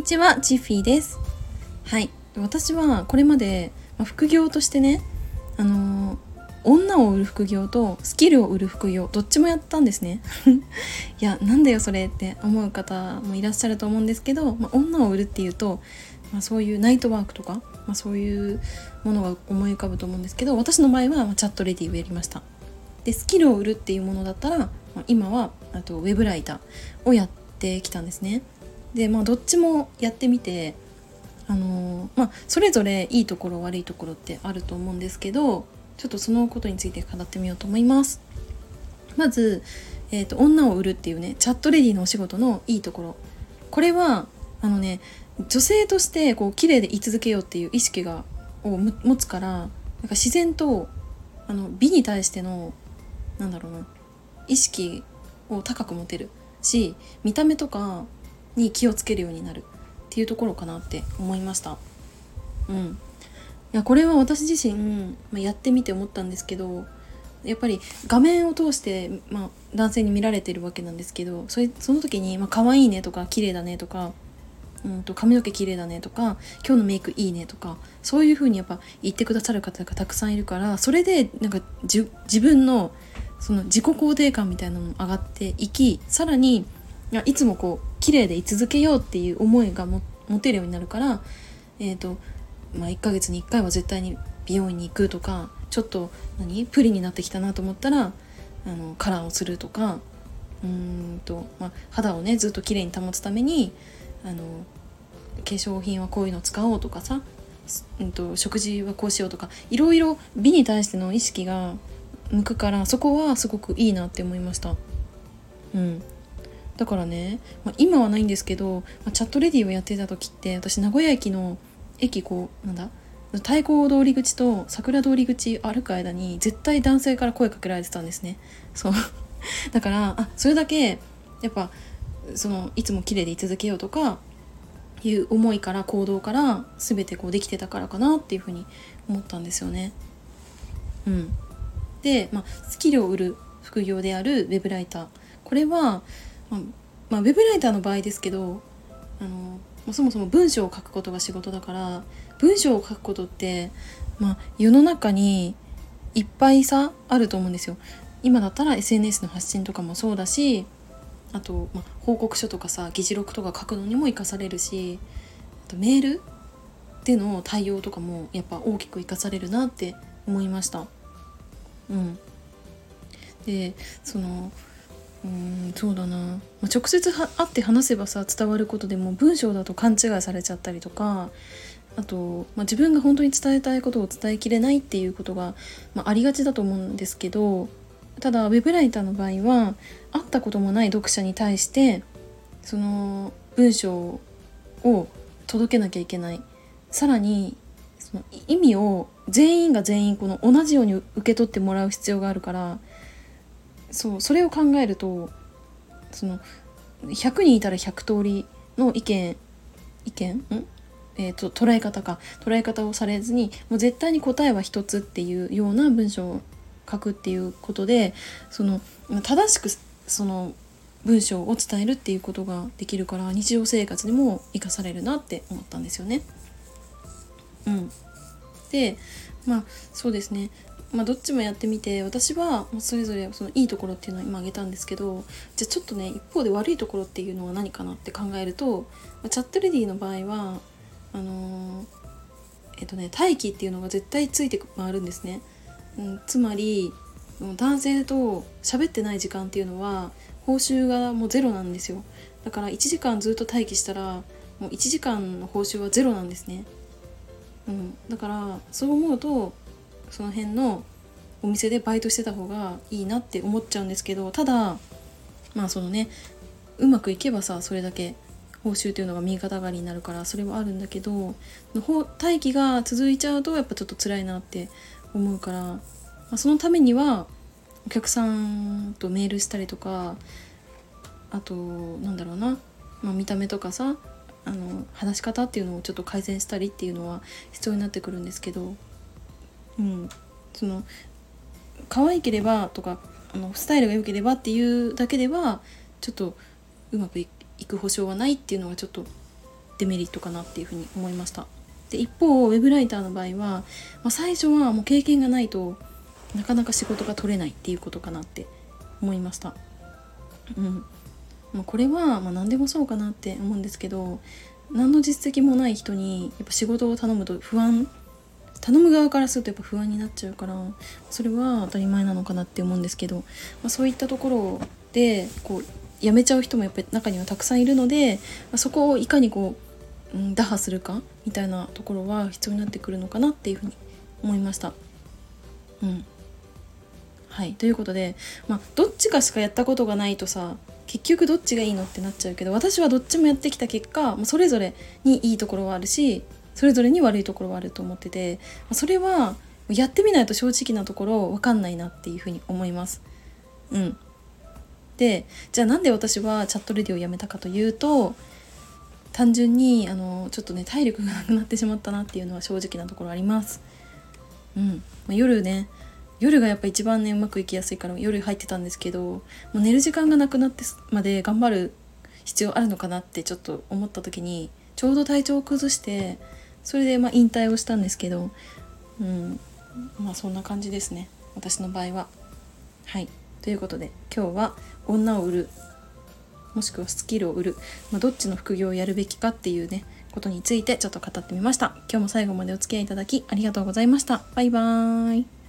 にちは、チッフィーです。はい、私はこれまで、ま、副業としてね、あのー、女を売る副業とスキルを売る副業どっちもやったんですね。いやなんだよそれって思う方もいらっしゃると思うんですけど、まあ、女を売るっていうと、まあ、そういうナイトワークとか、まあ、そういうものが思い浮かぶと思うんですけど私の場合は、まチャットレディをやりました。でスキルを売るっていうものだったら、ま、今はあとウェブライターをやってきたんですね。でまあどっちもやってみてあのー、まあそれぞれいいところ悪いところってあると思うんですけどちょっとそのことについて語ってみようと思います。まず、えーと、女を売るっていうねチャットレディのお仕事のいいところ。これはあのね女性としてこう綺麗で居続けようっていう意識がを持つからなんか自然とあの美に対してのなんだろうな意識を高く持てるし見た目とかに気をつけるようになるっていうところかなって思いました。うん、いやこれは私自身、まあ、やってみて思ったんですけどやっぱり画面を通して、まあ、男性に見られてるわけなんですけどそれその時に、まあ可愛いねとか綺麗だねとかうんと髪の毛綺麗だねとか今日のメイクいいねとかそういう風にやっぱ言ってくださる方がたくさんいるからそれでなんか自分のその自己肯定感みたいなのも上がっていきさらにいつもこう綺麗で居続けようっていう思いが持てるようになるからえ、ー、とまあ1ヶ月に1回は絶対に美容院に行くとかちょっと何プリになってきたなと思ったらあのカラーをするとかうんと、まあ、肌をねずっと綺麗に保つためにあの化粧品はこういうの使おうとかさ、うんと、食事はこうしようとかいろいろ美に対しての意識が向くからそこはすごくいいなって思いました。うん、だからね、まあ、今はないんですけど、まあ、チャットレディをやってた時って私名古屋駅の駅こうなんだ太鼓通り口と桜通り口歩く間に絶対男性から声かけられてたんですね。そう。だからあそれだけやっぱそのいつも綺麗で居続けようとかいう思いから行動から全てこうできてたからかなっていうふうに思ったんですよね。うん、で、まあ、スキルを売る副業であるウェブライター。これは、まあ、まあ、ウェブライターの場合ですけどあのそもそも文章を書くことが仕事だから文章を書くことって、まあ、世の中にいっぱいさあると思うんですよ。今だったら SNS の発信とかもそうだしあと、まあ、報告書とかさ議事録とか書くのにも生かされるしあとメールでの対応とかもやっぱ大きく生かされるなって思いました。うん、でそのうんそうだな、まあ、直接会って話せばさ伝わることでも文章だと勘違いされちゃったりとかあと、まあ、自分が本当に伝えたいことを伝えきれないっていうことが、まあ、ありがちだと思うんですけどただウェブライターの場合は会ったこともない読者に対してその文章を届けなきゃいけない。さらにその意味を全員が全員この同じように受け取ってもらう必要があるからそうそれを考えるとその100人いたら100通りの意見意見？ん？えーと、捉え方か。捉え方をされずにもう絶対に答えは一つっていうような文章を書くっていうことでその正しくその文章を伝えるっていうことができるから日常生活でも生かされるなって思ったんですよね。うん、でまあそうですね。まあ、どっちもやってみて私はそれぞれそのいいところっていうのを今挙げたんですけどじゃあちょっとね一方で悪いところっていうのは何かなって考えるとチャットレディの場合はあのー、えっとね待機っていうのが絶対ついて回るんですね。うん、つまり男性と喋ってない時間っていうのは報酬がもうゼロなんですよだから1時間ずっと待機したらもう1時間の報酬はゼロなんですね、うん、だからそう思うとその辺のお店でバイトしてた方がいいなって思っちゃうんですけどただまあそのねうまくいけばさそれだけ報酬っていうのが右肩上がりになるからそれはあるんだけど待機が続いちゃうとやっぱちょっと辛いなって思うから、まあ、そのためにはお客さんとメールしたりとかあとなんだろうな、まあ、見た目とかさあの話し方っていうのをちょっと改善したりっていうのは必要になってくるんですけどうん。その可愛ければとかあのスタイルが良ければっていうだけではちょっとうまくいく保証はないっていうのがちょっとデメリットかなっていうふうに思いました。で一方ウェブライターの場合は、まあ、最初はもう経験がないとなかなか仕事が取れないっていうことかなって思いました。うん。まあ、これはま何でもそうかなって思うんですけど何の実績もない人にやっぱ仕事を頼むと不安頼む側からするとやっぱ不安になっちゃうからそれは当たり前なのかなって思うんですけど、まあ、そういったところでこう辞めちゃう人もやっぱり中にはたくさんいるので、まあ、そこをいかにこう、うん、打破するかみたいなところは必要になってくるのかなっていうふうに思いました。うんはいということで、まあ、どっちかしかやったことがないとさ結局どっちがいいのってなっちゃうけど私はどっちもやってきた結果それぞれにいいところはあるしそれぞれに悪いところはあると思っててそれはやってみないと正直なところ分かんないなっていうふうに思います。うん、でじゃあなんで私はチャットレディをやめたかというと単純にあのちょっとね体力がなくなってしまったなっていうのは正直なところあります。うん、まあ、夜ね夜がやっぱ一番ねうまくいきやすいから夜入ってたんですけどもう寝る時間がなくなってまで頑張る必要あるのかなってちょっと思った時にちょうど体調を崩してそれでま引退をしたんですけどうんまあそんな感じですね。私の場合は。はい。ということで今日は女を売るもしくはスキルを売る、まあ、どっちの副業をやるべきかっていうねことについてちょっと語ってみました。今日も最後までお付き合いいただきありがとうございました。バイバーイ。